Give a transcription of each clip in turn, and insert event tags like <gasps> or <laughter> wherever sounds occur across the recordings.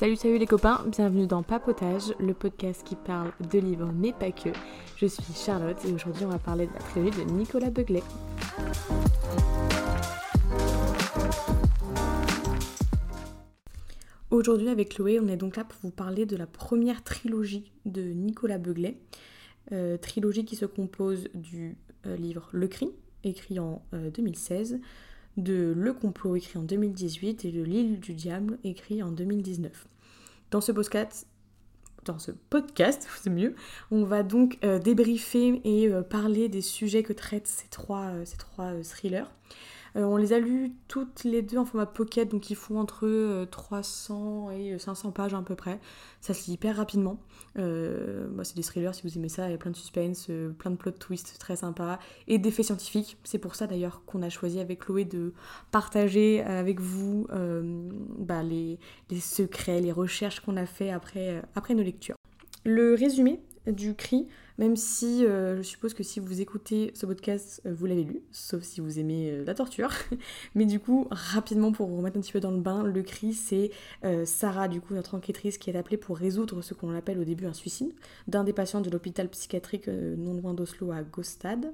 Salut salut les copains, bienvenue dans Papotage, le podcast qui parle de livres mais pas que. Je suis Charlotte et aujourd'hui on va parler de la trilogie de Nicolas Beuglet. Aujourd'hui avec Chloé, on est donc là pour vous parler de la première trilogie de Nicolas Beuglet. Trilogie qui se compose du euh, livre Le Cri, écrit en 2016, euh, de Le Complot, écrit en 2018, et de L'île du diable, écrit en 2019. Dans ce podcast, dans ce podcast, c'est mieux, on va donc débriefer et parler des sujets que traitent ces trois, ces trois thrillers. Euh, on les a lus toutes les deux en format pocket, donc ils font entre 300 euh, et 500 pages à peu près. Ça se lit hyper rapidement. Euh, c'est des thrillers, si vous aimez ça, il y a plein de suspense, plein de plot twists très sympas, et d'effets scientifiques. C'est pour ça d'ailleurs qu'on a choisi avec Chloé de partager avec vous bah, les, secrets, les recherches qu'on a fait après, après nos lectures. Le résumé du cri, même si euh, je suppose que si vous écoutez ce podcast, euh, vous l'avez lu, sauf si vous aimez euh, la torture. <laughs> Mais du coup, rapidement pour vous remettre un petit peu dans le bain, le cri, c'est Sarah, du coup, notre enquêtrice, qui est appelée pour résoudre ce qu'on appelle au début un suicide d'un des patients de l'hôpital psychiatrique non loin d'Oslo à Gostad.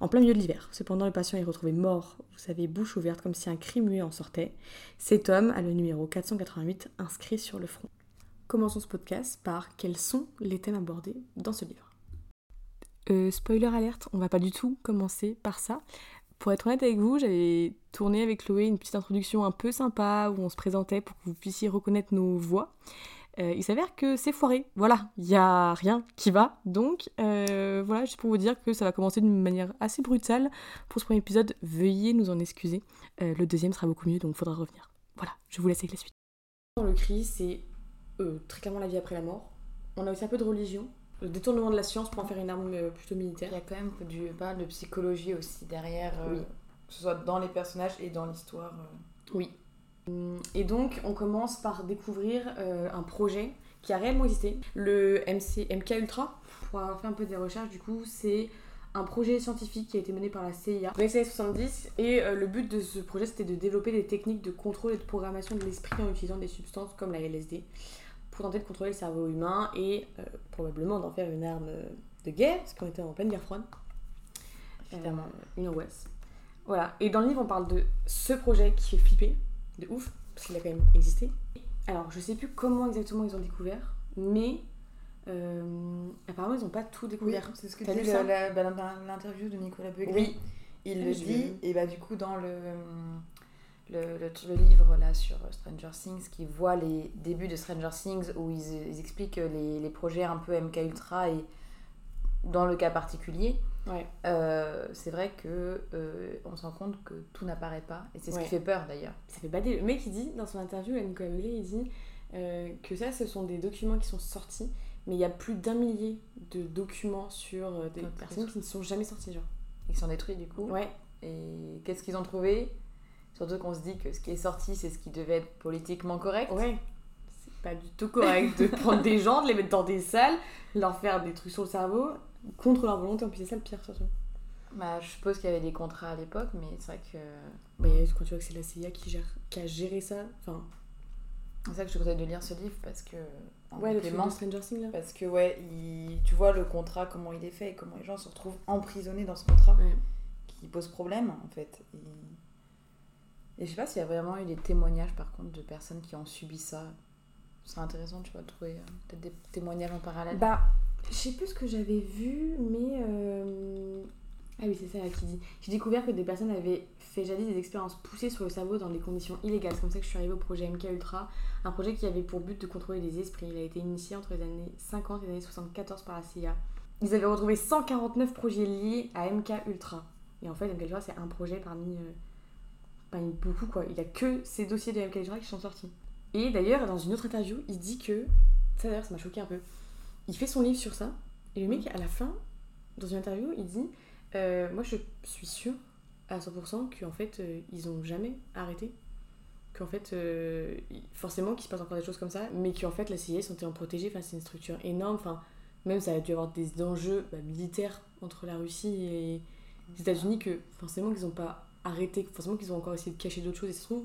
En plein milieu de l'hiver. Cependant, le patient est retrouvé mort, vous savez, bouche ouverte, comme si un cri muet en sortait. Cet homme a le numéro 488 inscrit sur le front. Commençons ce podcast par quels sont les thèmes abordés dans ce livre. Euh, spoiler alerte, on va pas du tout commencer par ça. Pour être honnête avec vous, j'avais tourné avec Chloé une petite introduction un peu sympa où on se présentait pour que vous puissiez reconnaître nos voix. Euh, il s'avère que c'est foiré. Voilà, il a rien qui va. Donc, euh, voilà, juste pour vous dire que ça va commencer d'une manière assez brutale pour ce premier épisode. Veuillez nous en excuser. le deuxième sera beaucoup mieux, donc il faudra revenir. Voilà, je vous laisse avec la suite. Le cri, c'est très clairement la vie après la mort. On a aussi un peu de religion, le détournement de la science pour en faire une arme euh, plutôt militaire. Il y a quand même du, pas de psychologie aussi derrière, euh, que ce soit dans les personnages et dans l'histoire. Euh. Oui. Et donc, on commence par découvrir un projet qui a réellement existé, le MC, MK Ultra. Pour avoir fait un peu des recherches, du coup, c'est un projet scientifique qui a été mené par la CIA dans les années 70 et le but de ce projet c'était de développer des techniques de contrôle et de programmation de l'esprit en utilisant des substances comme la LSD pour tenter de contrôler le cerveau humain et euh, probablement d'en faire une arme de guerre, parce qu'on était en pleine guerre froide. Évidemment, euh, une angoisse. Voilà, et dans le livre, on parle de ce projet qui est flippé, de ouf, parce qu'il a quand même existé. Alors, je sais plus comment exactement ils ont découvert, mais euh, apparemment, ils n'ont pas tout découvert. c'est ce que dit bah, dans l'interview de Nicolas Beugry. Oui. Il le dit, et bah du coup, dans le le, le, livre là sur Stranger Things qui voit les débuts de Stranger Things où ils, expliquent les, les, projets un peu MK Ultra et dans le cas particulier, ouais. euh, c'est vrai que euh, on se rend compte que tout n'apparaît pas et c'est ce qui fait peur d'ailleurs. Ça fait bader. Le mec il dit dans son interview à Nicolas il dit euh, que ça ce sont des documents qui sont sortis mais il y a plus d'un millier de documents sur euh, des personnes qui ne sont jamais sortis genre. Ils sont détruits du coup. Ouais. Et qu'est-ce qu'ils ont trouvé? Surtout qu'on se dit que ce qui est sorti, c'est ce qui devait être politiquement correct. Ouais. C'est pas du tout correct de <laughs> prendre des gens, de les mettre dans des salles, leur faire des trucs sur le cerveau contre leur volonté. En plus, c'est ça le pire, surtout. Bah, je suppose qu'il y avait des contrats à l'époque, mais c'est vrai que. Mais quand tu vois que c'est la CIA qui, gère, qui a géré ça, enfin. C'est ça que je te conseille de lire ce livre parce que. ouais, le film de Stranger Things là. Parce que, ouais, tu vois le contrat, comment il est fait et comment les gens se retrouvent emprisonnés dans ce contrat qui pose problème en fait. Et et je sais pas s'il y a vraiment eu des témoignages par contre de personnes qui ont subi ça. Ce serait intéressant, tu vois, de trouver euh, peut-être des témoignages en parallèle. Bah, je sais plus ce que j'avais vu, mais. Euh, ah oui, c'est ça qui dit. J'ai découvert que des personnes avaient fait jadis des expériences poussées sur le cerveau dans des conditions illégales. C'est comme ça que je suis arrivée au projet MK Ultra, un projet qui avait pour but de contrôler les esprits. Il a été initié entre les années 50 et les années 74 par la CIA. Ils avaient retrouvé 149 projets liés à MK Ultra. Et en fait, MK Ultra, c'est un projet parmi. Euh, beaucoup quoi. Il a que ces dossiers de MK qui sont sortis. Et d'ailleurs, dans une autre interview, il dit que. Ça d'ailleurs, ça m'a choqué un peu. Il fait son livre sur ça. Et le mec, à la fin, dans une interview, il dit euh, Moi, je suis sûr à 100% qu'en fait, euh, ils ont jamais arrêté. Qu'en fait, euh, forcément, qu'il se passe encore des choses comme ça, mais qu'en fait, la CIA sont en protégés. Enfin, c'est une structure énorme. Enfin, même ça a dû avoir des enjeux bah, militaires entre la Russie et les États-Unis que forcément, qu'ils n'ont pas arrêter, forcément qu'ils ont encore essayé de cacher d'autres choses et se trouve,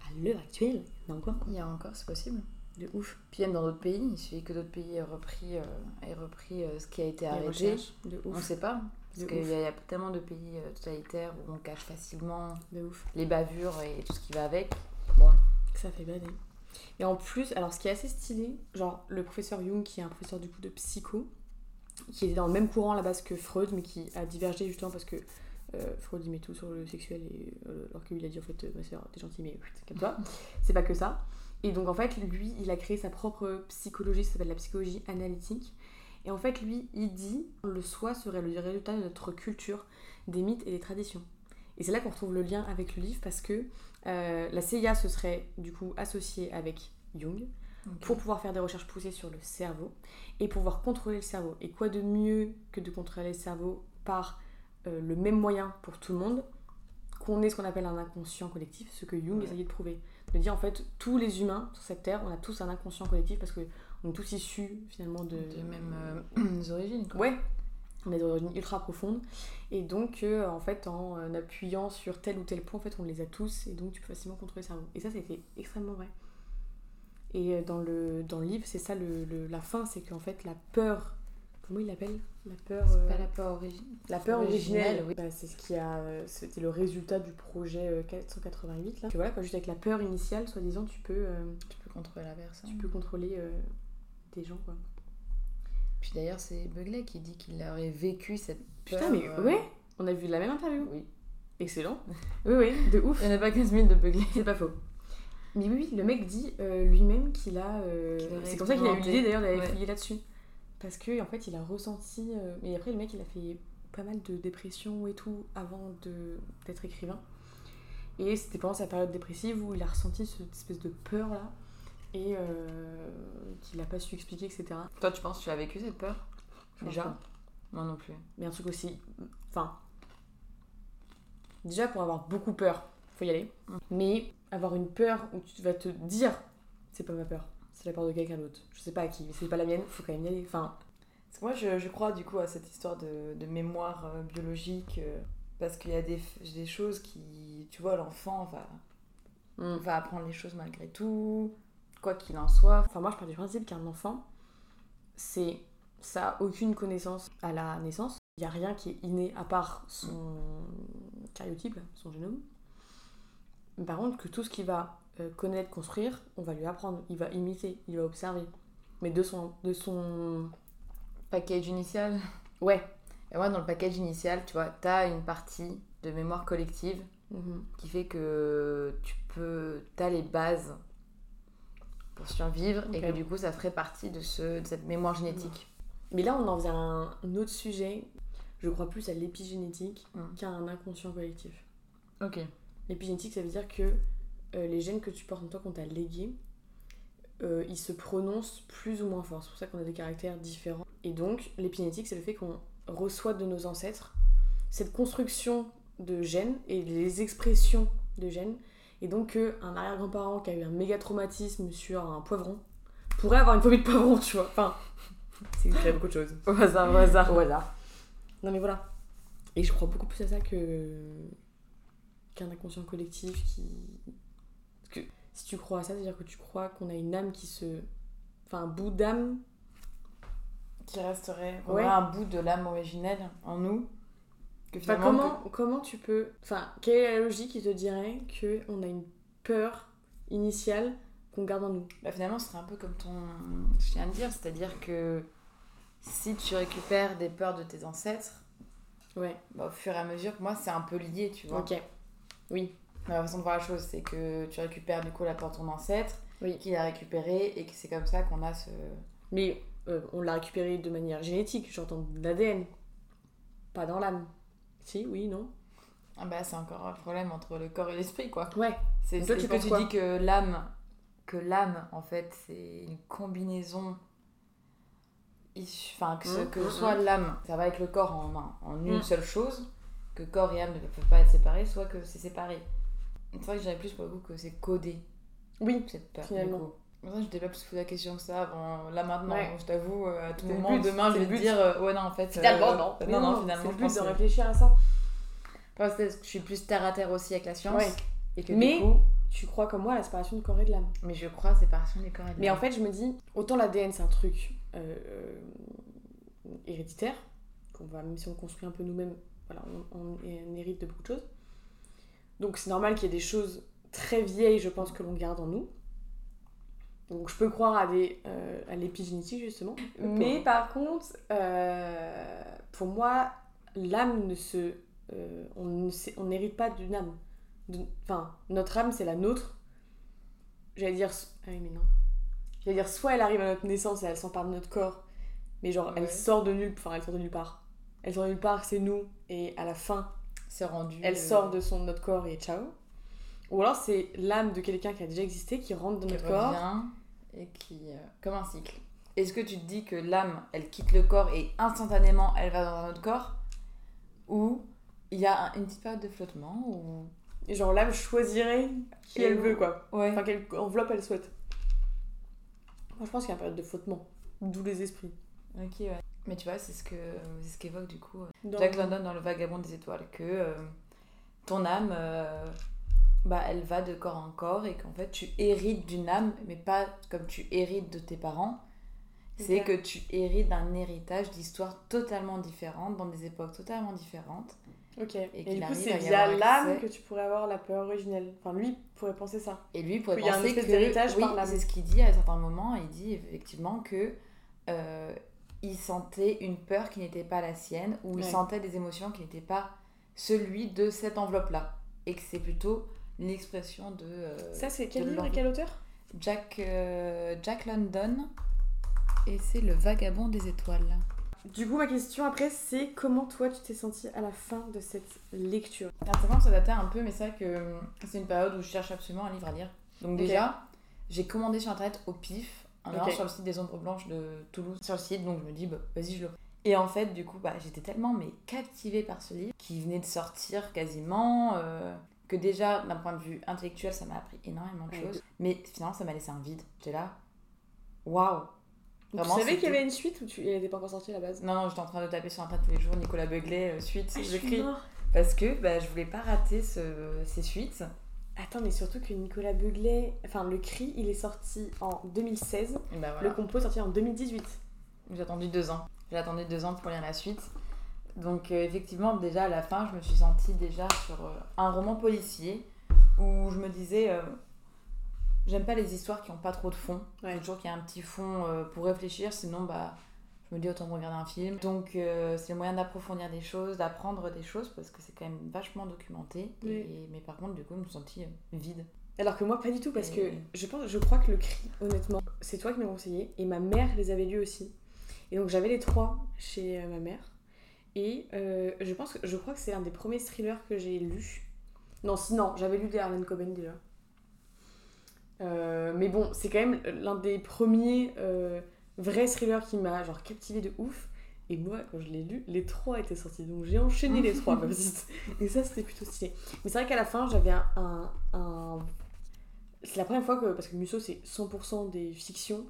à l'heure actuelle, il y en a encore. Il y a encore, c'est possible. De ouf. Puis même dans d'autres pays, il suffit que d'autres pays aient repris, euh, aient repris euh, ce qui a été arrêté. De On ne sait pas. Parce qu'il y, y a tellement de pays euh, totalitaires où on cache facilement De ouf. les bavures et tout ce qui va avec. Bon, ça fait bader. Et en plus, alors ce qui est assez stylé, genre le professeur Jung, qui est un professeur du coup de psycho, qui était dans le même courant à la base que Freud, mais qui a divergé justement parce que euh, Freud il met tout sur le sexuel, et, euh, alors que lui il a dit en fait, euh, ma soeur, t'es gentille, mais comme toi, <laughs> c'est pas que ça. Et donc en fait, lui, il a créé sa propre psychologie, ça s'appelle la psychologie analytique. Et en fait, lui, il dit le soi serait le résultat de notre culture, des mythes et des traditions. Et c'est là qu'on retrouve le lien avec le livre parce que euh, la CIA se serait du coup associée avec Jung pour pouvoir faire des recherches poussées sur le cerveau et pouvoir contrôler le cerveau. Et quoi de mieux que de contrôler le cerveau par euh, le même moyen pour tout le monde qu'on ait ce qu'on appelle un inconscient collectif, ce que Jung Ouais. essayait de prouver. De dire en fait, tous les humains sur cette terre, on a tous un inconscient collectif parce qu'on est tous issus finalement de, de même euh, <clears throat> origines. Quoi. Ouais, on a des origines ultra profondes. Et donc, euh, en fait, en appuyant sur tel ou tel point, en fait, on les a tous. Et donc, tu peux facilement contrôler le cerveau. Et ça, c'était extrêmement vrai. Et dans le, dans le livre, c'est ça le, le- la fin, c'est qu'en fait, la peur. Comment il l'appelle La peur. C'est euh, pas la peur originelle. la peur originelle, originelle, oui. bah, c'est ce qui a, euh, c'était le résultat du projet euh, 488 là. Que voilà, quoi, juste avec la peur initiale, soi-disant, tu peux, euh, Tu peux contrôler la personne. tu peux contrôler euh, des gens quoi. Puis d'ailleurs, c'est Bugley qui dit qu'il aurait vécu cette peur. Putain, mais euh, ouais, on a vu la même interview. Oui. Excellent. <laughs> Oui, oui, de ouf. Il n'y en a pas 15 000 de Bugley. C'est pas faux. Mais oui, oui, le mec dit euh, lui-même qu'il a. euh, c'est comme ça qu'il a eu l'idée d'ailleurs d'aller Ouais. fouiller là-dessus. Parce que en fait, il a ressenti. euh, Mais après, le mec, il a fait pas mal de dépression et tout avant de- d'être écrivain. Et c'était pendant sa période dépressive où il a ressenti cette espèce de peur là. Et euh, qu'il a pas su expliquer, etc. Toi, tu penses que tu as vécu cette peur? Déjà? Moi non plus. Mais un truc aussi. Enfin. Déjà, pour avoir beaucoup peur, faut y aller. Mm. Mais avoir une peur où tu vas te dire c'est pas ma peur, c'est la peur de quelqu'un d'autre. Je sais pas à qui, mais c'est pas la mienne, faut quand même y aller. Enfin, Parce que moi, je, je crois du coup à cette histoire de, de mémoire euh, biologique. euh, parce qu'il y a des, des choses qui. Tu vois, l'enfant va, mm. va apprendre les choses malgré tout, quoi qu'il en soit. enfin, moi je pars du principe qu'un enfant, c'est. Ça a aucune connaissance à la naissance. Il n'y a rien qui est inné à part son cariotype, son génome. Par contre, que tout ce qu'il va euh, connaître, construire, on va lui apprendre. Il va imiter, il va observer. Mais de son, de son Package initial. <laughs> Ouais. Et moi, dans le package initial, tu vois, t'as une partie de mémoire collective Mhm. qui fait que tu peux. T'as les bases pour survivre et que du coup, ça ferait partie de, ce, de cette mémoire génétique. Mais là, on en vient à un, un autre sujet. Je crois plus à l'épigénétique Mm. qu'à un inconscient collectif. Ok. L'épigénétique, ça veut dire que euh, les gènes que tu portes en toi, qu'on t'a légués, euh, ils se prononcent plus ou moins fort. C'est pour ça qu'on a des caractères différents. Et donc, l'épigénétique, c'est le fait qu'on reçoit de nos ancêtres cette construction de gènes et les expressions de gènes. Et donc, qu'un arrière-grand-parent qui a eu un méga traumatisme sur un poivron pourrait avoir une phobie de poivron, tu vois. Enfin, <laughs> c'est même beaucoup de choses. Au hasard, au hasard. Voilà. Non mais voilà. Et je crois beaucoup plus à ça que qu'un inconscient collectif qui. Parce que si tu crois à ça, c'est-à-dire que tu crois qu'on a une âme qui se. Enfin, un bout d'âme. Qui resterait. On Ouais. un bout de l'âme originelle en nous. Que Enfin, comment, comment tu peux. Enfin, quelle est la logique qui te dirait qu'on a une peur initiale qu'on garde en nous? Bah, finalement, ce serait un peu comme ton. Je viens de dire, c'est-à-dire que si tu récupères des peurs de tes ancêtres, Ouais, bah, au fur et à mesure, pour moi, c'est un peu lié, tu vois. ok. Oui, Ma façon de voir la chose, c'est que tu récupères du coup la peur de ton ancêtre, Oui. qui l'a récupérée, et que c'est comme ça qu'on a ce. mais euh, on l'a récupéré de manière génétique, j'entends de l'ADN. Pas dans l'âme. Si, oui, non Ah bah, c'est encore un problème entre le corps et l'esprit, quoi. Ouais. C'est toi, tu penses tu dis que l'âme, que l'âme, en fait, c'est une combinaison. Enfin, que, ce, que mhm, soit l'âme, ça va avec le corps en, un- en une seule chose, que corps et âme ne peuvent pas être séparés, soit que c'est séparé. C'est vrai que j'avais plus pour le coup que c'est codé, Oui, cette peur. Finalement. Du coup. Que je pas plus posé la question que ça. Bon, là maintenant, Ouais. je t'avoue, euh, à tout moment, but, demain, je vais te dire, euh, ouais, non, en fait. Finalement, euh, non. Non, non, finalement, c'est le but de réfléchir à ça. Parce que je suis plus terre à terre aussi avec la science. Ouais. Et que Mais du coup, tu crois comme moi à la séparation du corps et de l'âme. Mais je crois à la séparation du corps et de l'âme. Mais en fait, je me dis, autant l'ADN c'est un truc euh, euh, héréditaire, qu'on va, même si on construit un peu nous-mêmes, voilà, on, on, hérite de beaucoup de choses. Donc c'est normal qu'il y ait des choses très vieilles, je pense, que l'on garde en nous. Donc je peux croire à, des, euh, à l'épigénétique justement. Mais par contre, euh, pour moi, l'âme ne se... Euh, on n'hérite pas d'une âme. Enfin, notre âme, c'est la nôtre. J'allais dire... Ah oui, mais non. J'allais dire, soit elle arrive à notre naissance et elle s'empare de notre corps, mais genre, elle sort de nulle... Enfin, elle sort de nulle part. Elle sort de nulle part, c'est nous, et à la fin... C'est rendu... Elle sort de son, notre corps et ciao. Ou alors c'est l'âme de quelqu'un qui a déjà existé qui rentre dans notre corps et qui. Euh, comme un cycle. Est-ce que tu te dis que l'âme, elle quitte le corps et instantanément elle va dans un autre corps? Ou il y a une petite période de flottement ou... Genre l'âme choisirait qui elle veut quoi. Enfin, quelle enveloppe elle souhaite. Moi je pense qu'il y a une période de flottement. D'où les esprits. Ok, ouais. Mais tu vois, c'est ce que ce qu'évoque du coup euh, Jack London dans Le Vagabond des Étoiles, que euh, ton âme bah, elle va de corps en corps et qu'en fait tu hérites d'une âme, mais pas comme tu hérites de tes parents. C'est que tu hérites d'un héritage d'histoires totalement différentes, dans des époques totalement différentes. Ok. Et, du coup, c'est via l'âme que tu pourrais avoir la peur originelle. Enfin, lui pourrait penser ça. Et lui pourrait penser que. Oui, c'est ce qu'il dit à un certain moment. Il dit effectivement que euh, il sentait une peur qui n'était pas la sienne, ou il sentait des émotions qui n'étaient pas celui de cette enveloppe-là. Et que c'est plutôt l'expression de. Euh, ça, c'est quel livre et quel auteur? Jack, euh, Jack London. Et c'est Le Vagabond des étoiles. Du coup, ma question après, c'est comment toi tu t'es senti à la fin de cette lecture? Certainement, ça datait un peu, mais c'est vrai que euh, c'est une période où je cherche absolument un livre à lire. Donc, déjà, j'ai commandé sur internet au pif, en allant sur le site des Ombres Blanches de Toulouse, sur le site, donc je me dis, bah, vas-y, je le et en fait, du coup, bah, j'étais tellement mais captivée par ce livre qui venait de sortir quasiment que déjà, d'un point de vue intellectuel, ça m'a appris énormément de choses. Mais finalement, ça m'a laissé un vide. J'étais là, waouh! Tu savais qu'il y avait une suite ou tu... il n'était pas encore sorti à la base? Non, non, j'étais en train de taper sur internet tous les jours Nicolas Beuglet, euh, suite, ah, j'écris. Parce que bah, je voulais pas rater ce... ces suites. Attends, mais surtout que Nicolas Beuglet, enfin le cri, il est sorti en 2016. Bah, le compo est sorti en 2018. J'ai attendu deux ans. J'ai attendu deux ans pour lire la suite. Donc euh, effectivement, déjà à la fin, je me suis sentie déjà sur euh, un roman policier où je me disais, euh, j'aime pas les histoires qui ont pas trop de fond. Ouais. toujours qu'il y a un petit fond pour réfléchir, sinon bah je me dis autant regarder un film. Donc c'est le moyen d'approfondir des choses, d'apprendre des choses parce que c'est quand même vachement documenté. Et, mais par contre, du coup, je me suis sentie vide. Alors que moi, pas du tout, parce que je pense, je crois que le cri, honnêtement, c'est toi qui m'as conseillé, et ma mère les avait lus aussi. Et donc j'avais les trois chez ma mère. Et euh, je pense que je crois que c'est un des premiers thrillers que j'ai lu. Non, sinon, j'avais lu des Harlan Coben déjà. Euh, mais bon, c'est quand même l'un des premiers euh, vrais thrillers qui m'a genre captivé de ouf. Et moi, quand je l'ai lu, les trois étaient sortis. Donc j'ai enchaîné les trois. <laughs> et ça, c'était plutôt stylé. Mais c'est vrai qu'à la fin, j'avais un, un... C'est la première fois que. Parce que Musso, c'est 100% des fictions.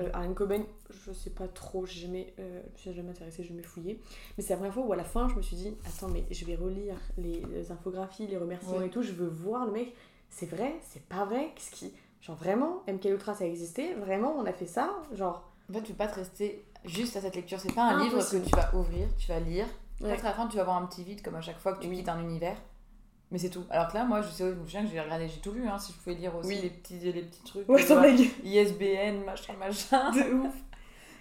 Euh, Alan Coben, je sais pas trop, j'ai jamais, euh, je suis jamais intéressée, je vais fouiller. Mais c'est la première fois où à la fin, je me suis dit, attends, mais je vais relire les, infographies, les remerciements et tout, je veux voir le mec, c'est vrai, c'est pas vrai, qu'est-ce qui. Genre vraiment, MK Ultra ça a existé, vraiment on a fait ça, genre. En fait, tu peux pas te rester juste à cette lecture, c'est pas un livre que tu vas ouvrir, tu vas lire. Peut-être à la fin, tu vas avoir un petit vide, comme à chaque fois que tu quittes un univers. Mais c'est tout. Alors que là, moi, je sais, je me souviens que j'ai regardé, j'ai tout lu, hein, si je pouvais lire aussi les, petits, les petits trucs. Ouais, euh, ISBN, machin, machin. <laughs> De ouf.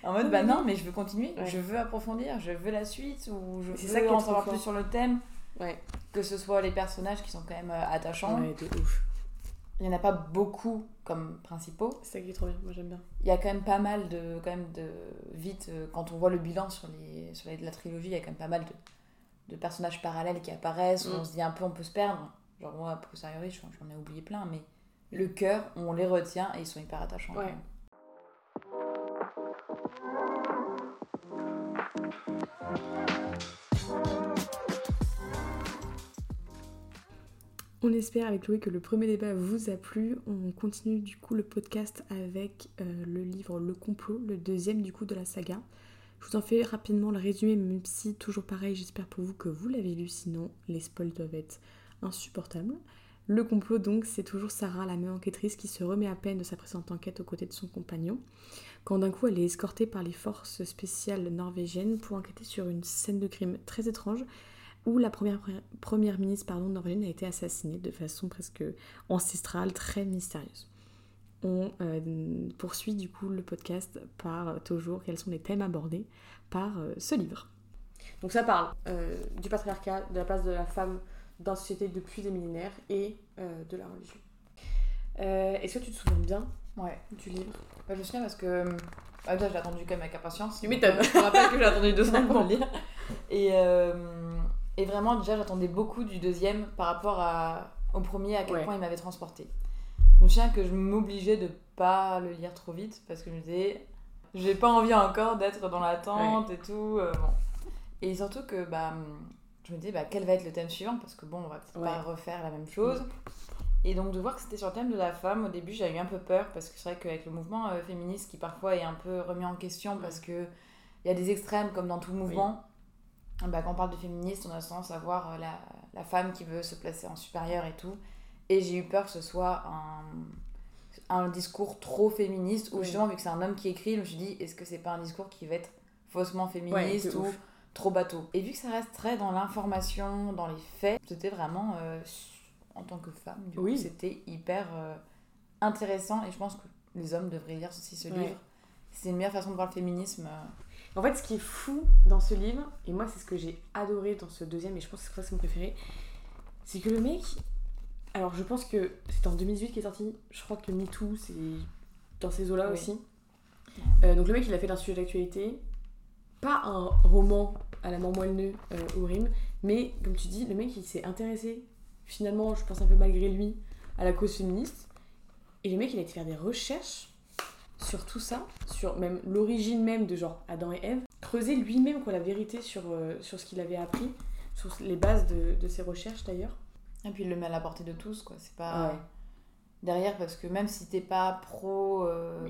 En mode, bah non, mais je veux continuer, je veux approfondir, je veux la suite, ou je veux ça en savoir plus sur le thème. Ouais. Que ce soit les personnages qui sont quand même euh, attachants. Ouais, de ouf. Il n'y en a pas beaucoup comme principaux. C'est ça qui est trop bien, moi j'aime bien. Il y a quand même pas mal de. Quand même de vite, euh, quand on voit le bilan sur, les, sur la trilogie, il y a quand même pas mal de de personnages parallèles qui apparaissent, où on mm. se dit un peu on peut se perdre. Genre moi, pour posteriori, j'en ai oublié plein, mais le cœur, on les retient et ils sont hyper attachants. On espère avec Chloé que le premier débat vous a plu. On continue du coup le podcast avec euh, le livre Le complot, le deuxième du coup de la saga. Je vous en fais rapidement le résumé, même si toujours pareil, j'espère pour vous que vous l'avez lu, sinon les spoils doivent être insupportables. Le complot, donc, c'est toujours Sarah, la même enquêtrice, qui se remet à peine de sa présente enquête aux côtés de son compagnon, quand d'un coup elle est escortée par les forces spéciales norvégiennes pour enquêter sur une scène de crime très étrange où la première, première ministre pardon, norvégienne a été assassinée de façon presque ancestrale, très mystérieuse. On euh, poursuit du coup le podcast par euh, toujours quels sont les thèmes abordés par euh, ce livre. Donc ça parle du patriarcat, de la place de la femme dans la société depuis des millénaires et de la religion. Est-ce que tu te souviens bien ouais. du livre? Bah, Je me souviens parce que bah, déjà j'ai attendu quand même avec impatience. Tu m'étonnes. Je me rappelle que j'ai attendu deux <laughs> ans pour le lire. Et et vraiment, déjà, j'attendais beaucoup du deuxième par rapport à, au premier, à quel point il m'avait transporté. Je me souviens que je m'obligeais de pas le lire trop vite parce que je me disais, j'ai pas envie encore d'être dans l'attente et tout. Euh, bon. Et surtout que bah, je me disais, bah, quel va être le thème suivant Parce que bon, on va peut-être pas refaire la même chose. Et donc de voir que c'était sur le thème de la femme, au début j'avais eu un peu peur parce que c'est vrai qu'avec le mouvement euh, féministe qui parfois est un peu remis en question parce que il y a des extrêmes comme dans tout mouvement. Bah, quand on parle de féministe, on a tendance à voir euh, la, la, femme qui veut se placer en supérieur et tout. Et j'ai eu peur que ce soit un, un discours trop féministe, ou justement, vu que c'est un homme qui écrit, je me suis dit, est-ce que c'est pas un discours qui va être faussement féministe ou trop bateau? Et vu que ça reste très dans l'information, dans les faits, c'était vraiment, euh, en tant que femme, du coup, c'était hyper euh, intéressant. Et je pense que les hommes devraient lire aussi ce livre. C'est une meilleure façon de voir le féminisme. En fait, ce qui est fou dans ce livre, et moi c'est ce que j'ai adoré dans ce deuxième, et je pense que c'est mon préféré, c'est que le mec. Alors je pense que c'est en 2018 qu'il est sorti, je crois que MeToo c'est dans ces eaux-là aussi. Euh, donc le mec il a fait un sujet d'actualité, pas un roman à la mort moelle euh, au rime, mais comme tu dis, le mec il s'est intéressé finalement, je pense un peu malgré lui, à la cause féministe. Et le mec il a été faire des recherches sur tout ça, sur même l'origine même de genre Adam et Ève, creuser lui-même quoi la vérité sur, euh, sur ce qu'il avait appris, sur les bases de, de ses recherches d'ailleurs. Et puis il le met à la portée de tous quoi, c'est pas derrière parce que même si t'es pas pro, euh,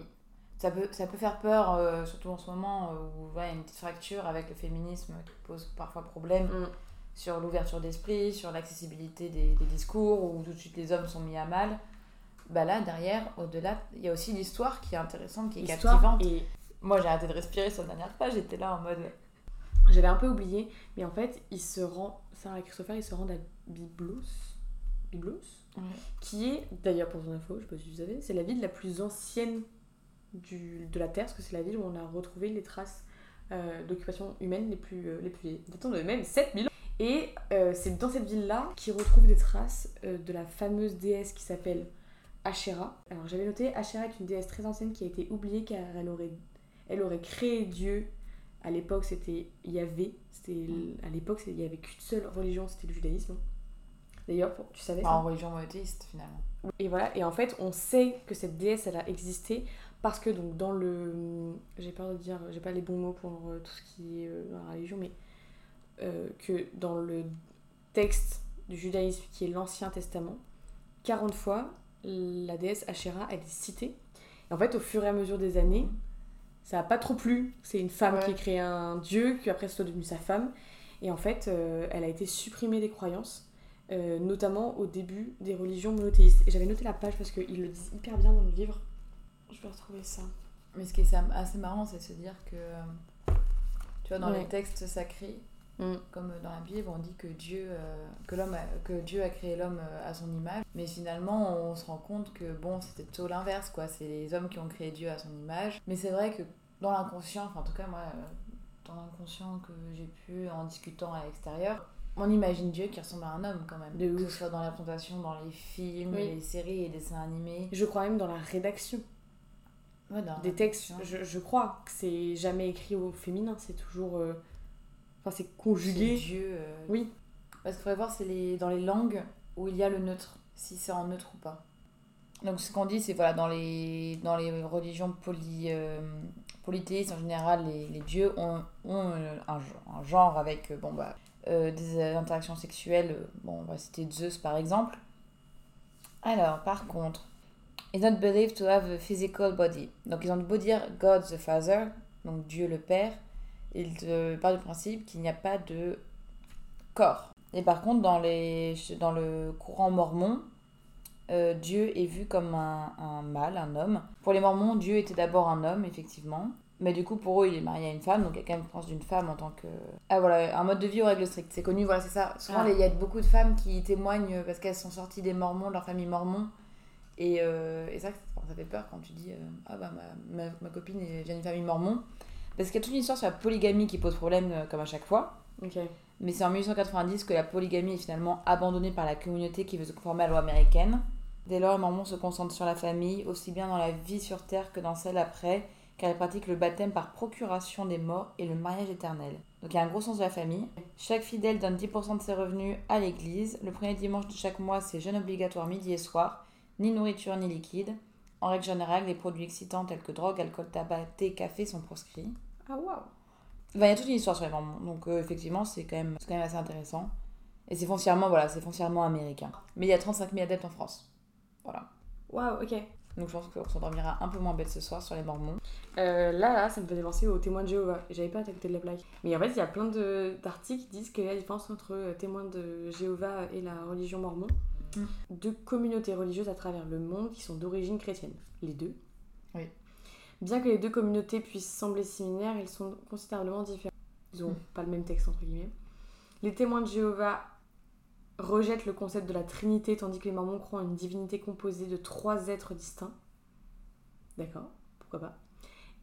ça, peut, ça peut faire peur, euh, surtout en ce moment où il y a une petite fracture avec le féminisme qui pose parfois problème. Mm. Sur l'ouverture d'esprit, sur l'accessibilité des, des discours, où tout de suite les hommes sont mis à mal bah là, derrière, au-delà, il y a aussi l'histoire qui est intéressante, qui est captivante. Et... Moi, j'ai arrêté de respirer sur la dernière page, j'étais là en mode. J'avais un peu oublié, mais en fait, il se rend, Sarah et Christopher, ils se rendent à Byblos, Byblos qui est, d'ailleurs pour son info, je sais pas si vous savez, c'est la ville la plus ancienne du, de la Terre, parce que c'est la ville où on a retrouvé les traces euh, d'occupation humaine les plus, euh, les plus vieilles, datant de même 7000 ans. Et euh, c'est dans cette ville-là qu'ils retrouvent des traces de la fameuse déesse qui s'appelle Asherah. Alors j'avais noté, Asherah est une déesse très ancienne qui a été oubliée car elle aurait, elle aurait créé Dieu. À l'époque c'était Yahvé. C'était, à l'époque il n'y avait qu'une seule religion, c'était le judaïsme. D'ailleurs, tu savais ça? En religion monothéiste finalement. Et voilà, et en fait on sait que cette déesse elle a existé parce que donc dans le... J'ai peur de dire, j'ai pas les bons mots pour euh, tout ce qui est euh, dans la religion, mais euh, que dans le texte du judaïsme qui est l'Ancien Testament, 40 fois, la déesse Asherah, elle est citée. Et en fait, au fur et à mesure des années, ça n'a pas trop plu. C'est une femme qui a créé un dieu, qui après soit devenue sa femme. Et en fait, euh, elle a été supprimée des croyances, euh, notamment au début des religions monothéistes. Et j'avais noté la page parce qu'ils le disent hyper bien dans le livre. Je vais retrouver ça. Mais ce qui est assez marrant, c'est de se dire que, tu vois, dans les textes sacrés, Mm. Comme dans la Bible, on dit que Dieu, euh, que l'homme que Dieu a créé l'homme euh, à son image. Mais finalement, on se rend compte que bon, c'était tout l'inverse, quoi. C'est les hommes qui ont créé Dieu à son image. Mais c'est vrai que dans l'inconscient, enfin en tout cas moi, euh, dans l'inconscient que j'ai pu en discutant à l'extérieur, on imagine Dieu qui ressemble à un homme quand même. De que ce soit dans la présentation, dans les films, les séries et dessins animés. Je crois même dans la rédaction. des textes, je, je, crois que c'est jamais écrit au féminin, c'est toujours c'est conjugué. Dieu. Euh, oui. Parce qu'il faudrait voir c'est les... dans les langues où il y a le neutre, si c'est en neutre ou pas. Donc ce qu'on dit, c'est voilà, dans les, dans les religions poly, euh, polythéistes, en général, les, les dieux ont, ont euh, un, un, genre avec bon, bah, des interactions sexuelles. Bon, on va citer Zeus par exemple. Alors, par contre, is not believed to have a physical body. Donc ils ont beau dire God the Father, donc Dieu le Père, il te part du principe qu'il n'y a pas de corps. Et par contre, dans, les, dans le courant mormon, euh, Dieu est vu comme un, un mâle, un homme. Pour les Mormons, Dieu était d'abord un homme, effectivement. Mais du coup, pour eux, il est marié à une femme, donc il y a quand même pense d'une femme en tant que. Ah voilà, un mode de vie aux règles strictes. C'est connu, voilà, c'est ça. Souvent, Ah. il y a beaucoup de femmes qui témoignent parce qu'elles sont sorties des Mormons, de leur famille mormon. Et, euh, et ça, ça fait peur quand tu dis euh, Ah bah ma, ma, ma copine vient d'une famille mormon. Parce qu'il y a toute une histoire sur la polygamie qui pose problème, euh, comme à chaque fois. Mais c'est en 1890 que la polygamie est finalement abandonnée par la communauté qui veut se conformer à la loi américaine. Dès lors, les Mormons se concentrent sur la famille, aussi bien dans la vie sur Terre que dans celle après, car ils pratiquent le baptême par procuration des morts et le mariage éternel. Donc il y a un gros sens de la famille. Chaque fidèle donne 10% de ses revenus à l'église. Le premier dimanche de chaque mois, c'est jeûne obligatoire midi et soir, ni nourriture ni liquide. En règle générale, les produits excitants tels que drogue, alcool, tabac, thé, café sont proscrits. Ah waouh. Il y a toute une histoire sur les Mormons, donc euh, effectivement, c'est quand, même, quand même assez intéressant. Et c'est foncièrement, voilà, c'est foncièrement américain. Mais il y a 35 000 adeptes en France. Voilà. Waouh, ok. Donc je pense qu'on s'endormira un peu moins bête ce soir sur les Mormons. Euh, là, là, ça me faisait penser aux témoins de Jéhovah. J'avais pas à côté de la plaque. Mais en fait, il y a plein d'articles qui disent qu'il y a la différence entre euh, témoins de Jéhovah et la religion mormon. Mm. Deux communautés religieuses à travers le monde qui sont d'origine chrétienne. Les deux. Oui. Bien que les deux communautés puissent sembler similaires, elles sont considérablement différentes. Ils ont Mm. pas le même texte, entre guillemets. Les témoins de Jéhovah rejettent le concept de la Trinité, tandis que les Mormons croient en une divinité composée de trois êtres distincts. D'accord, pourquoi pas.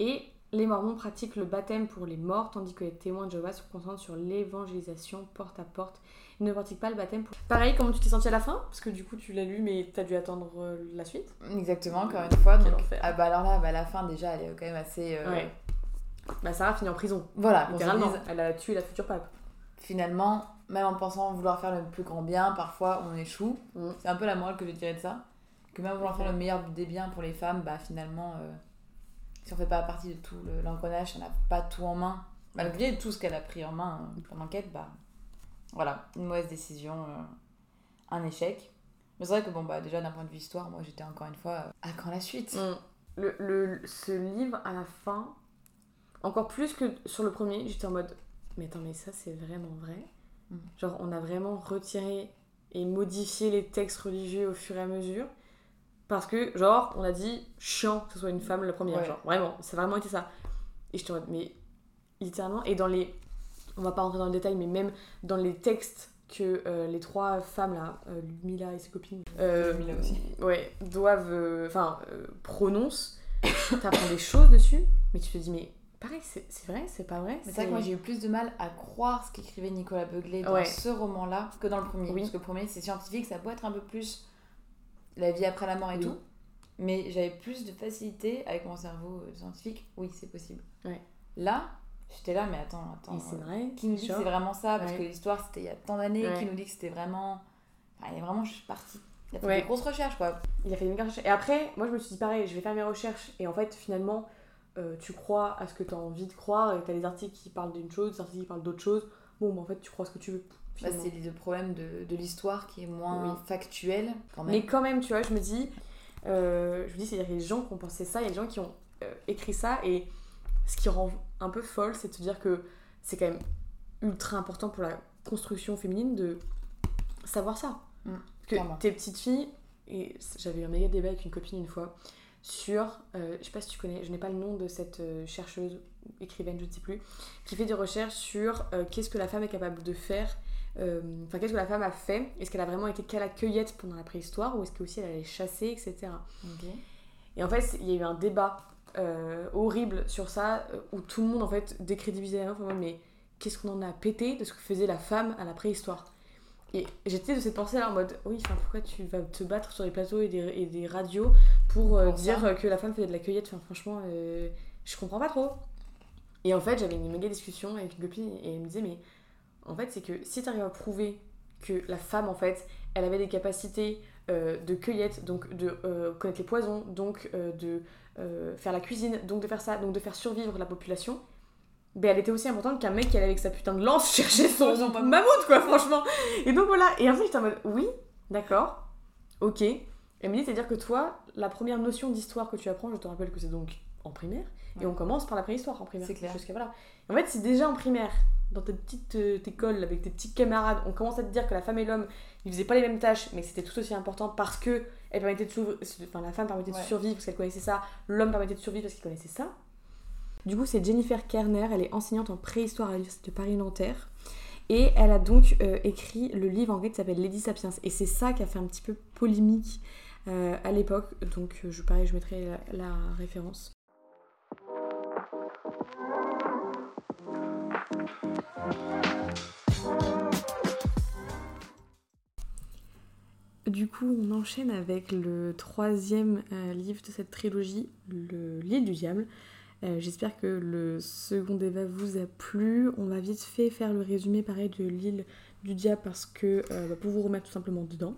Et les Mormons pratiquent le baptême pour les morts, tandis que les témoins de Jéhovah se concentrent sur l'évangélisation porte à porte. Ne pratiquent pas le baptême pour... Pareil, comment tu t'es senti à la fin? Parce que du coup, tu l'as lu, mais t'as dû attendre euh, la suite. Exactement, encore une fois. Donc, ah bah alors là, bah, la fin déjà, elle est quand même assez. euh, Ouais. Bah, Sarah finit en prison, Voilà, littéralement. dise, Elle a tué la future pape. finalement, même en pensant vouloir faire le plus grand bien, parfois on échoue. Mm. C'est un peu la morale que j'ai tirée de ça. Que même vouloir faire le meilleur des biens pour les femmes, bah finalement, euh, si on fait pas partie de tout le- l'engrenage, si on n'a pas tout en main, malgré tout ce qu'elle a pris en main euh, comme enquête, bah voilà, une mauvaise décision, euh, un échec. Mais c'est vrai que bon, bah déjà d'un point de vue histoire, moi j'étais encore une fois euh, à quand la suite? Mm. Le, le- ce livre, à la fin, encore plus que sur le premier, j'étais en mode Mais attends, mais ça, c'est vraiment vrai? Mm. Genre, on a vraiment retiré et modifié les textes religieux au fur et à mesure? Parce que, genre, on a dit chiant que ce soit une femme la première. Ouais. Genre, vraiment, ça a vraiment été ça. Et j'étais en mode Mais littéralement, et dans les. On va pas rentrer dans le détail, mais même dans les textes que euh, les trois femmes là, euh, Lumila et ses copines, euh, Lumila aussi. ouais, doivent, euh, enfin, euh, prononcent, <coughs> t'apprends des choses dessus, mais tu te dis, mais pareil, c'est vrai, c'est pas vrai c'est vrai que moi j'ai eu plus de mal à croire ce qu'écrivait Nicolas Beuglé dans Ouais. ce roman-là que dans le premier. Oui. Parce que le premier c'est scientifique, ça peut être un peu plus la vie après la mort et Oui. tout. Mais j'avais plus de facilité avec mon cerveau scientifique. Oui, c'est possible. Ouais. Là, j'étais là, mais attends, attends. C'est euh, vrai. Qui nous dit que c'est vraiment ça? Parce Ouais. que l'histoire c'était il y a tant d'années. Ouais. Qui nous dit que c'était vraiment. Enfin, il est vraiment juste parti. Il a fait Ouais. des grosses recherches quoi. Il a fait une recherche. Et après, moi je me suis dit pareil, je vais faire mes recherches. Et en fait, finalement, euh, tu crois à ce que tu as envie de croire. Et tu as des articles qui parlent d'une chose, des articles qui parlent d'autre chose. Bon, bah, en fait, tu crois ce que tu veux. Bah, c'est le problème de, de l'histoire qui est moins Oui. factuel quand même. Mais quand même, tu vois, je me dis, euh, je me dis, c'est-à-dire qu'il y a des gens qui ont pensé ça, il y a des gens qui ont euh, écrit ça, et ce qui rend un peu folle, c'est de te dire que c'est quand même ultra important pour la construction féminine de savoir ça. Mm, Parce que clairement. tes petites filles, et j'avais eu un méga débat avec une copine une fois, sur, euh, je sais pas si tu connais, je n'ai pas le nom de cette euh, chercheuse, écrivaine, je ne sais plus, qui fait des recherches sur euh, qu'est-ce que la femme est capable de faire euh, enfin qu'est-ce que la femme a fait Est-ce qu'elle a vraiment été qu'à la cueillette pendant la préhistoire ou est-ce qu'aussi elle allait chasser, etc. Et en fait, il y a eu un débat euh, horrible sur ça euh, où tout le monde en fait décrédibilisait la mode, mais qu'est-ce qu'on en a pété de ce que faisait la femme à la préhistoire? Et j'étais de cette pensée là en mode oui, enfin pourquoi tu vas te battre sur des plateaux et des, et des radios pour, euh, ça. dire que la femme faisait de la cueillette? Enfin franchement, euh, je comprends pas trop. Et en fait, j'avais une méga discussion avec une copine et elle me disait mais en fait, c'est que si tu arrives à prouver que la femme, en fait, elle avait des capacités euh, de cueillette, donc de euh, connaître les poisons, donc euh, de euh, faire la cuisine, donc de faire ça, donc de faire survivre la population, ben elle était aussi importante qu'un mec qui allait avec sa putain de lance <laughs> chercher son, Son mammouth. mammouth, quoi, franchement. Et donc voilà, et en fait, j'étais en mode, oui, d'accord, ok. Elle me dit, c'est-à-dire que toi, la première notion d'histoire que tu apprends, je te rappelle que c'est donc en primaire, et on commence par la préhistoire en primaire. C'est clair. Jusqu'à voilà. En fait, si déjà en primaire, dans ta petite euh, école avec tes petits camarades, on commence à te dire que la femme et l'homme, ils faisaient pas les mêmes tâches, mais que c'était tout aussi important parce que elle permettait de enfin, la femme permettait de survivre parce qu'elle connaissait ça, l'homme permettait de survivre parce qu'il connaissait ça. Du coup, c'est Jennifer Kerner, elle est enseignante en préhistoire à l'Université de Paris-Nanterre. Et elle a donc euh, écrit le livre en fait qui s'appelle Lady Sapiens. Et c'est ça qui a fait un petit peu polémique euh, à l'époque. Donc je pareil, je mettrai la référence. Du coup, on enchaîne avec le troisième euh, livre de cette trilogie, L'île du diable. Euh, j'espère que le second débat vous a plu. On va vite fait faire le résumé pareil de l'île du diable parce que euh, bah, pour vous remettre tout simplement dedans.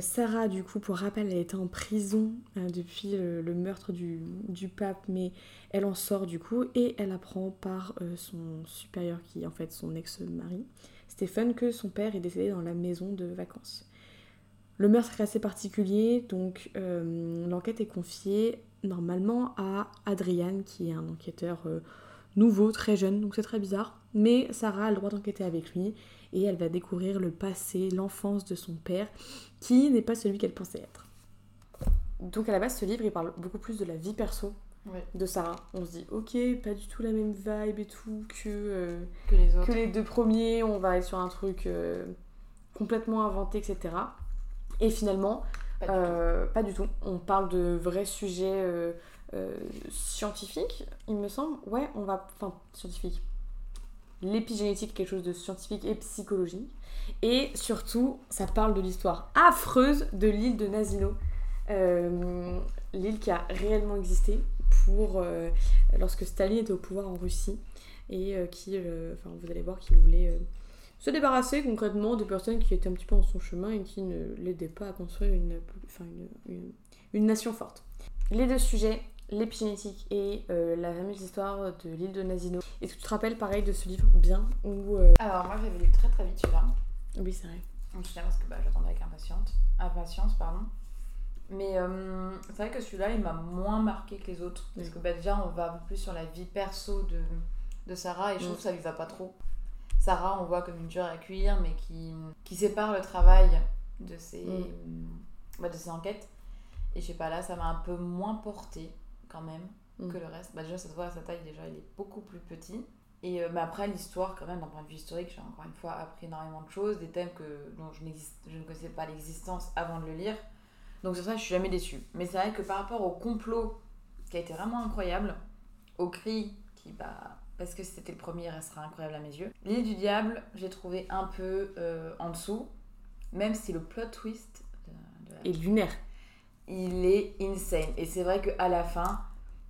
Sarah, du coup, pour rappel, elle était en prison depuis le, meurtre du, pape, mais elle en sort du coup et elle apprend par son supérieur, qui est en fait son ex-mari, Stéphane, que son père est décédé dans la maison de vacances. Le meurtre est assez particulier, donc euh, l'enquête est confiée normalement à Adrian, qui est un enquêteur euh, nouveau, très jeune, donc c'est très bizarre. Mais Sarah a le droit d'enquêter avec lui et elle va découvrir le passé, l'enfance de son père, qui n'est pas celui qu'elle pensait être. Donc à la base, ce livre, il parle beaucoup plus de la vie perso de Sarah. On se dit, ok, pas du tout la même vibe et tout que, euh, que, les, autres. que les deux premiers, on va aller sur un truc complètement inventé, etc. Et finalement, pas du, tout. On parle de vrais sujets euh, euh, scientifiques, il me semble. Ouais, on va. Enfin, scientifique. L'épigénétique, quelque chose de scientifique et psychologique. Et surtout, ça parle de l'histoire affreuse de l'île de Nazino. Euh, l'île qui a réellement existé pour lorsque Staline était au pouvoir en Russie et qui, enfin, vous allez voir qu'il voulait se débarrasser concrètement de personnes qui étaient un petit peu en son chemin et qui ne l'aidaient pas à construire une, enfin une, une, nation forte. Les deux sujets, l'épigénétique et euh, la fameuse histoire de l'île de Nazino. Est-ce que tu te rappelles pareil de ce livre bien ou euh, Alors moi j'avais lu très très vite celui-là. Oui c'est vrai. Je tiens parce que bah, j'attendais avec impatience. impatience pardon. Mais euh, c'est vrai que celui-là il m'a moins marqué que les autres. Parce que bah, déjà on va un peu plus sur la vie perso de, de Sarah et je trouve que ça lui va pas trop. Sarah, on voit comme une dure à cuire, mais qui, qui sépare le travail de ses, mm. bah, de ses enquêtes. Et je sais pas, là, ça m'a un peu moins porté quand même mm. que le reste. Bah, déjà, ça se voit à sa taille, déjà, il est beaucoup plus petit. Et euh, mais après, l'histoire, quand même, d'un point de vue historique, j'ai encore une fois appris énormément de choses, des thèmes que, dont je, je ne connaissais pas l'existence avant de le lire. Donc, c'est ça, je suis jamais déçue. Mais c'est vrai que par rapport au complot, qui a été vraiment incroyable, au cri qui, bah, parce que c'était le premier, il restera incroyable à mes yeux. L'île du diable, j'ai trouvé un peu euh, en dessous, même si le plot twist est lunaire. Il est insane. Et c'est vrai qu'à la fin,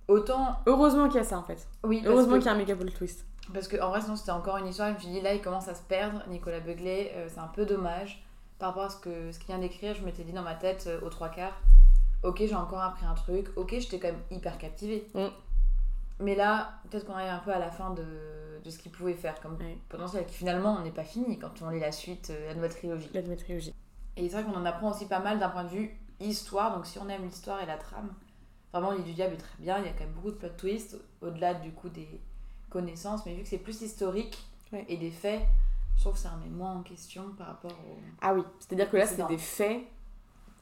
autant. Heureusement qu'il y a ça en fait. Oui, heureusement qu'il y a un méga plot twist. Parce qu'en vrai, sinon c'était encore une histoire. Je me suis dit, là, il commence à se perdre, Nicolas Beuglet, euh, c'est un peu dommage. Par rapport à ce qu'il ce vient d'écrire, je m'étais dit dans ma tête, euh, aux trois quarts, ok, j'ai encore appris un truc, ok, j'étais quand même hyper captivée. Mm. Mais là, peut-être qu'on arrive un peu à la fin de, de ce qu'il pouvait faire comme potentiel. Finalement, on n'est pas fini quand on lit la suite, euh, la nouvelle trilogie. La nouvelle trilogie. Et c'est vrai qu'on en apprend aussi pas mal d'un point de vue histoire. Donc si on aime l'histoire et la trame, vraiment l'île du diable est très bien. Il y a quand même beaucoup de plot twists, au-delà du coup des connaissances. Mais vu que c'est plus historique et des faits, je trouve que ça remet moins en question par rapport au... Ah oui, c'est-à-dire que là, c'est des faits...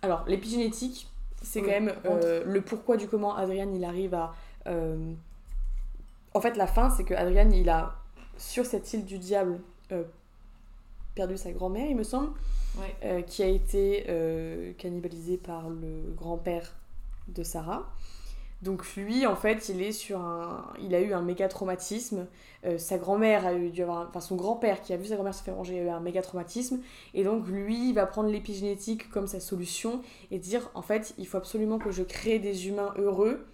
Alors, l'épigénétique, c'est quand même euh, le pourquoi du comment Adrien il arrive à... Euh, en fait, la fin, c'est que Adrian, il a, sur cette île du diable, euh, perdu sa grand-mère, il me semble, euh, qui a été euh, cannibalisée par le grand-père de Sarah. Donc lui, en fait, il est sur un, il a eu un méga traumatisme. sa grand-mère a eu dû avoir, enfin son grand-père qui a vu sa grand-mère se faire manger a eu un méga traumatisme. Et donc lui, il va prendre l'épigénétique comme sa solution et dire, en fait, il faut absolument que je crée des humains heureux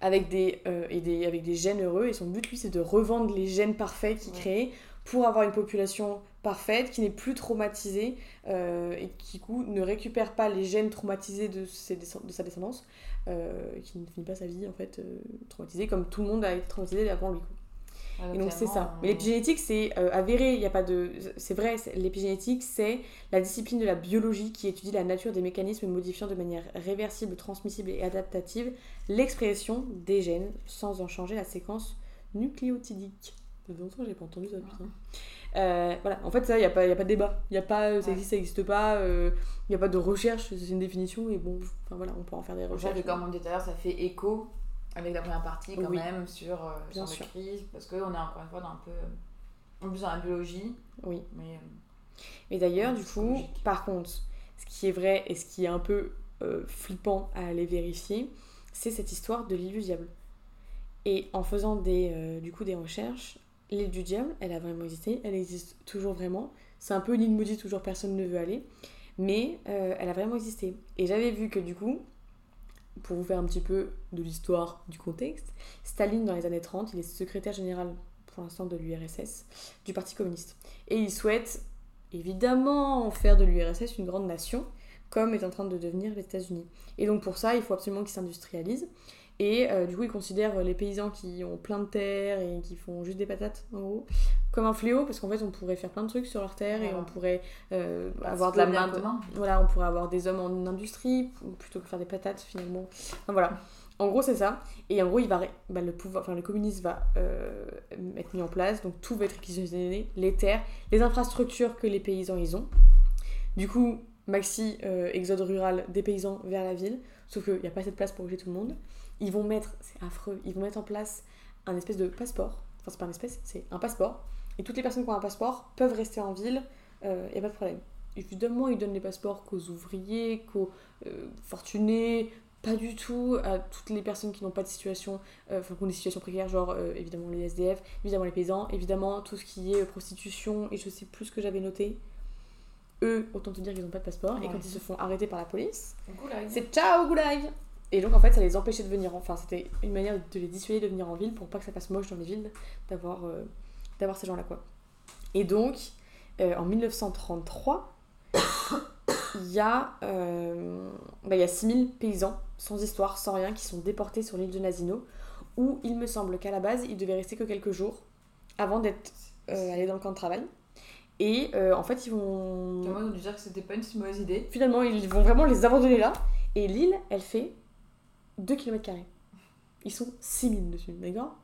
avec des, euh, et des, avec des gènes heureux. Et son but, lui, c'est de revendre les gènes parfaits qu'il crée pour avoir une population parfaite, qui n'est plus traumatisée euh, et qui, coup, ne récupère pas les gènes traumatisés de, ses de sa descendance, euh, qui ne finit pas sa vie, en fait, traumatisée, comme tout le monde a été traumatisé avant lui. Et donc c'est ça. Mais l'épigénétique, c'est avéré, il y a pas de... C'est vrai, l'épigénétique, c'est la discipline de la biologie qui étudie la nature des mécanismes modifiant de manière réversible, transmissible et adaptative l'expression des gènes sans en changer la séquence nucléotidique. Ça fait longtemps que j'ai pas entendu ça, putain. Euh, voilà, en fait, ça, il n'y a, pas, y a pas de débat. Y a pas, ça existe, ça n'existe pas. Il euh, n'y a pas de recherche, c'est une définition. Et bon, enfin voilà, on peut en faire des recherches. comme on dit tout à l'heure, ça fait écho avec la première partie quand même sur, euh, sur la crise. Parce qu'on est encore une fois dans un peu. En plus dans la biologie. Oui. Mais, mais d'ailleurs, du coup, par contre, ce qui est vrai et ce qui est un peu flippant à aller vérifier, c'est cette histoire de l'île du diable. Et en faisant des, du coup, des recherches, l'île du diable, elle a vraiment existé, elle existe toujours vraiment. C'est un peu une île maudite, toujours personne ne veut aller. Mais euh, elle a vraiment existé. Et j'avais vu que du coup, pour vous faire un petit peu de l'histoire du contexte, Staline, dans les années 30, il est secrétaire général pour l'instant de l'URSS, du Parti communiste. Et il souhaite évidemment faire de l'URSS une grande nation, comme est en train de devenir les États-Unis. Et donc pour ça, il faut absolument qu'il s'industrialise. Et euh, du coup, ils considèrent les paysans qui ont plein de terres et qui font juste des patates, en gros, comme un fléau, parce qu'en fait, on pourrait faire plein de trucs sur leur terre et on pourrait euh, bah, avoir de la main. Voilà, on pourrait avoir des hommes en industrie plutôt que faire des patates, finalement. Enfin, voilà. En gros, c'est ça. Et en gros, il va, bah, le pouvoir, enfin, le communisme va euh, être mis en place. Donc, tout va être réquisitionné les terres, les infrastructures que les paysans ils ont. Du coup, maxi exode rural des paysans vers la ville. Sauf qu'il n'y a pas assez de place pour bouger tout le monde ils vont mettre, c'est affreux, ils vont mettre en place un espèce de passeport. Enfin, c'est pas un espèce, c'est un passeport. Et toutes les personnes qui ont un passeport peuvent rester en ville, il euh, n'y a pas de problème. Évidemment, ils donnent les passeports qu'aux ouvriers, qu'aux euh, fortunés, pas du tout à toutes les personnes qui n'ont pas de situation, euh, enfin, qui ont des situations précaires, genre évidemment les SDF, évidemment les paysans, évidemment tout ce qui est prostitution, et je sais plus ce que j'avais noté. Eux, autant te dire qu'ils n'ont pas de passeport, et quand ils se font arrêter par la police, c'est ciao goulag et donc en fait ça les empêchait de venir, enfin c'était une manière de les dissuader de venir en ville pour pas que ça fasse moche dans les villes d'avoir euh, d'avoir ces gens-là quoi. Et donc euh, en 1933, il y, a, euh, bah, il y a 6000 paysans sans histoire, sans rien, qui sont déportés sur l'île de Nazino, où il me semble qu'à la base ils devaient rester que quelques jours avant d'être allés dans le camp de travail. Et en fait, ils vont. Moi, on dire que c'était pas une si mauvaise idée. Finalement, ils vont vraiment les abandonner là. Et l'île, elle fait 2 km. Ils sont 6000 dessus, d'accord?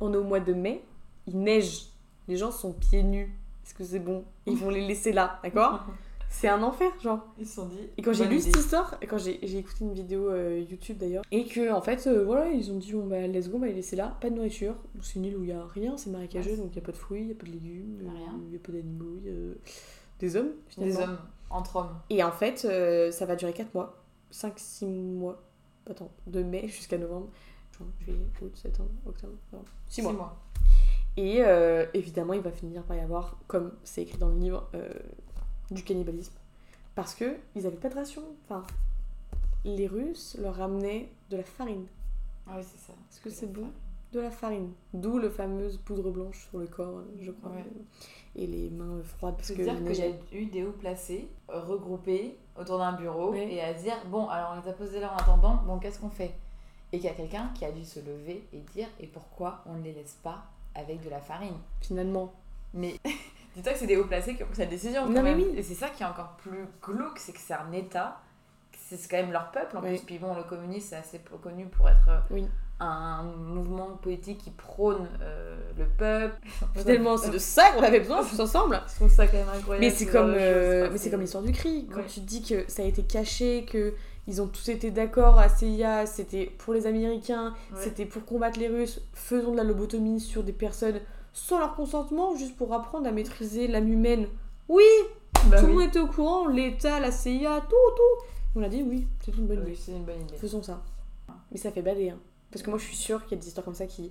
On est au mois de mai, il neige, les gens sont pieds nus. Est-ce que c'est bon? Ils vont les laisser là, d'accord? <laughs> C'est un enfer, genre. Ils se sont dit. Et quand j'ai lu cette histoire, et quand j'ai écouté une vidéo euh, YouTube d'ailleurs, et que en fait, euh, voilà, ils ont dit bon bah let's go, on va les laisser là, pas de nourriture. C'est une île où il y a rien, c'est marécageux, donc il y a pas de fruits, il y a pas de légumes, il y a pas d'animaux, il y a des hommes finalement. Des hommes, entre hommes. Et en fait, euh, ça va durer 4 mois, 5-6 mois attends, de mai jusqu'à novembre, juin, juillet, août, septembre, octobre, novembre, 6 mois. Et euh, évidemment, il va finir par y avoir, comme c'est écrit dans le livre, euh, du cannibalisme. Parce que ils n'avaient pas de ration. Enfin, les Russes leur ramenaient de la farine. Ah oui, c'est ça. Est-ce que c'est bon? De la farine. D'où le fameuse poudre blanche sur le corps, je crois. Et les mains froides. Parce que dire qu'il y a eu des hauts placés, regroupés, autour d'un bureau et à dire bon alors on les a posés là en attendant bon qu'est-ce qu'on fait? Et qu'il y a quelqu'un qui a dû se lever et dire et pourquoi on ne les laisse pas avec de la farine? Finalement. Mais <laughs> dis-toi que c'est des hauts placés qui ont pris cette décision quand même. et c'est ça qui est encore plus glauque c'est que c'est un état c'est quand même leur peuple en plus. Puis bon le communisme c'est assez connu pour être euh, oui un mouvement politique qui prône euh, le peuple. <laughs> Finalement, c'est de ça qu'on avait besoin tous ensemble. Je trouve ça quand même incroyable. Mais c'est comme, euh, mais c'est comme l'histoire du cri. Quand tu dis que ça a été caché, que ils ont tous été d'accord à CIA, c'était pour les Américains, c'était pour combattre les Russes. Faisons de la lobotomie sur des personnes sans leur consentement, juste pour apprendre à maîtriser l'âme humaine. Oui, bah tout le monde était au courant, l'État, la CIA, tout, tout. On a dit oui, c'est une bonne idée. une bonne idée. Faisons ça. Mais ça fait bader. Hein. Parce que moi, je suis sûre qu'il y a des histoires comme ça qui.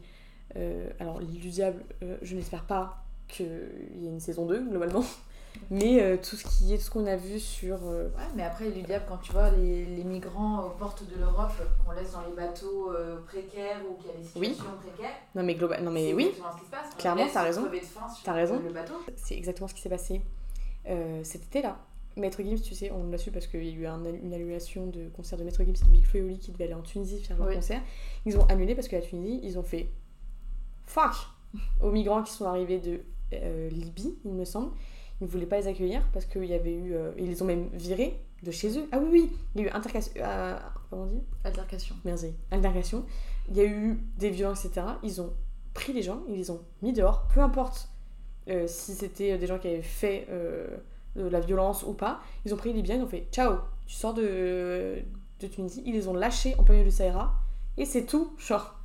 Euh, alors, l'île du diable, euh, je n'espère pas qu'il y ait une saison 2, globalement. <laughs> Mais euh, tout ce qui est, tout ce qu'on a vu sur. Ouais, mais après, l'île du diable, quand tu vois les, les migrants aux portes de l'Europe qu'on laisse dans les bateaux précaires ou qu'il y a des situations précaires. Non, mais, global... non, mais oui. Clairement, t'as raison. T'as raison. C'est exactement ce qui s'est passé cet été-là. Maître Gims, tu sais, on l'a su parce qu'il y a eu une annulation de concert de Maître Gims et de Big Flo qui devait aller en Tunisie faire leur concert. Ils ont annulé parce que la Tunisie, ils ont fait fuck aux migrants qui sont arrivés de euh, Libye, il me semble. Ils ne voulaient pas les accueillir parce qu'il y avait eu. Euh, ils les ont même virés de chez eux. Ah oui, oui, il y a eu intercation. comment on dit? Altercation. Merci. Altercation. Il y a eu des violences, etc. Ils ont pris les gens, ils les ont mis dehors, peu importe euh, si c'était des gens qui avaient fait euh, la violence ou pas. Ils ont pris les Libyens, ils ont fait ciao, tu sors de, de Tunisie. Ils les ont lâchés en plein milieu du Sahara et c'est tout, genre.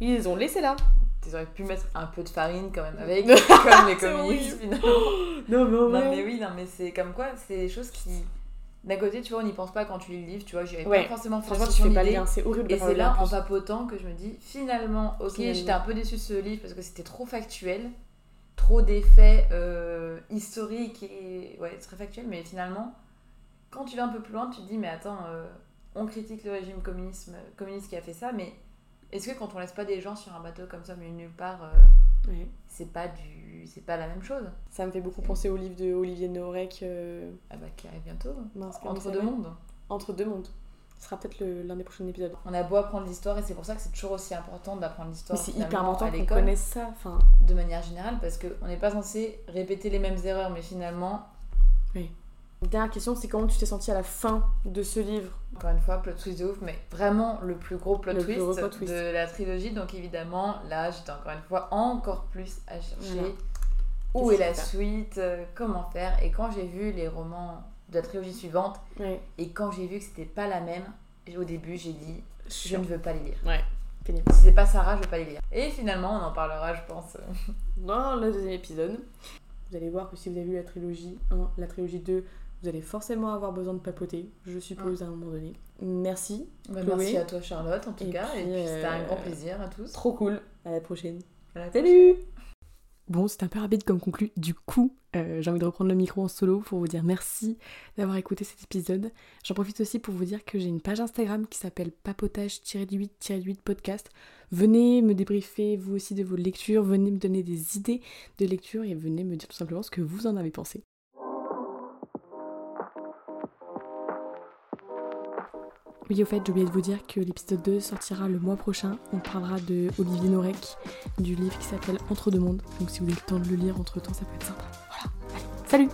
Ils les ont laissés là. Ils auraient pu mettre un peu de farine quand même avec, <laughs> comme les communistes finalement. <gasps> Non, mais, non, mais oui, non, mais c'est comme quoi, c'est des choses qui. D'un côté, tu vois, on n'y pense pas quand tu lis le livre, tu vois, j'avais pas forcément Franchement, tu fais pas lien, c'est horrible. Et c'est là, en papotant, que je me dis, finalement, ok, j'étais un peu déçue de ce livre parce que c'était trop factuel, trop d'effets euh, historiques et ouais, très factuel, mais finalement, quand tu vas un peu plus loin, tu te dis, mais attends, euh, on critique le régime communiste, communiste qui a fait ça, mais est-ce que quand on laisse pas des gens sur un bateau comme ça, mais nulle part, euh, c'est pas du, c'est pas la même chose? Ça me fait beaucoup penser au livre de Olivier Norek. Euh, ah bah qui arrive bientôt. Entre deux mondes. Entre deux mondes. Ce sera peut-être l'un des prochains épisodes. On a beau apprendre l'histoire et c'est pour ça que c'est toujours aussi important d'apprendre l'histoire. c'est hyper important qu'on connaisse ça. De manière générale parce qu'on n'est pas censé répéter les mêmes erreurs, mais finalement. Oui. Dernière question, c'est comment tu t'es senti à la fin de ce livre? Encore une fois, plot twist de ouf, mais vraiment le plus gros plot, twist, de la trilogie. Donc évidemment, là, j'étais encore une fois encore plus à chercher où est la suite, euh, comment faire. Et quand j'ai vu les romans de la trilogie suivante, et quand j'ai vu que c'était pas la même, au début, j'ai dit, je ne veux pas les lire. Ouais. Si c'est pas Sarah, je veux pas les lire. Et finalement, on en parlera, je pense. <laughs> Dans le deuxième épisode. Vous allez voir que si vous avez vu la trilogie 1, la trilogie 2, vous allez forcément avoir besoin de papoter, je suppose, à un moment donné. Merci. Bah, merci à toi, Charlotte, en tout cas. et puis, c'était un grand euh, plaisir à tous. Trop cool. À la prochaine. Salut Bon, c'est un peu rapide comme conclu. Du coup, euh, j'ai envie de reprendre le micro en solo pour vous dire merci d'avoir écouté cet épisode. J'en profite aussi pour vous dire que j'ai une page Instagram qui s'appelle papotage-8-8 podcast. Venez me débriefer vous aussi de vos lectures, venez me donner des idées de lecture et venez me dire tout simplement ce que vous en avez pensé. Oui, au fait, j'ai oublié de vous dire que l'épisode 2 sortira le mois prochain. On parlera de Olivier Norek, du livre qui s'appelle Entre deux mondes. Donc si vous avez le temps de le lire entre temps, ça peut être sympa. Voilà, allez, salut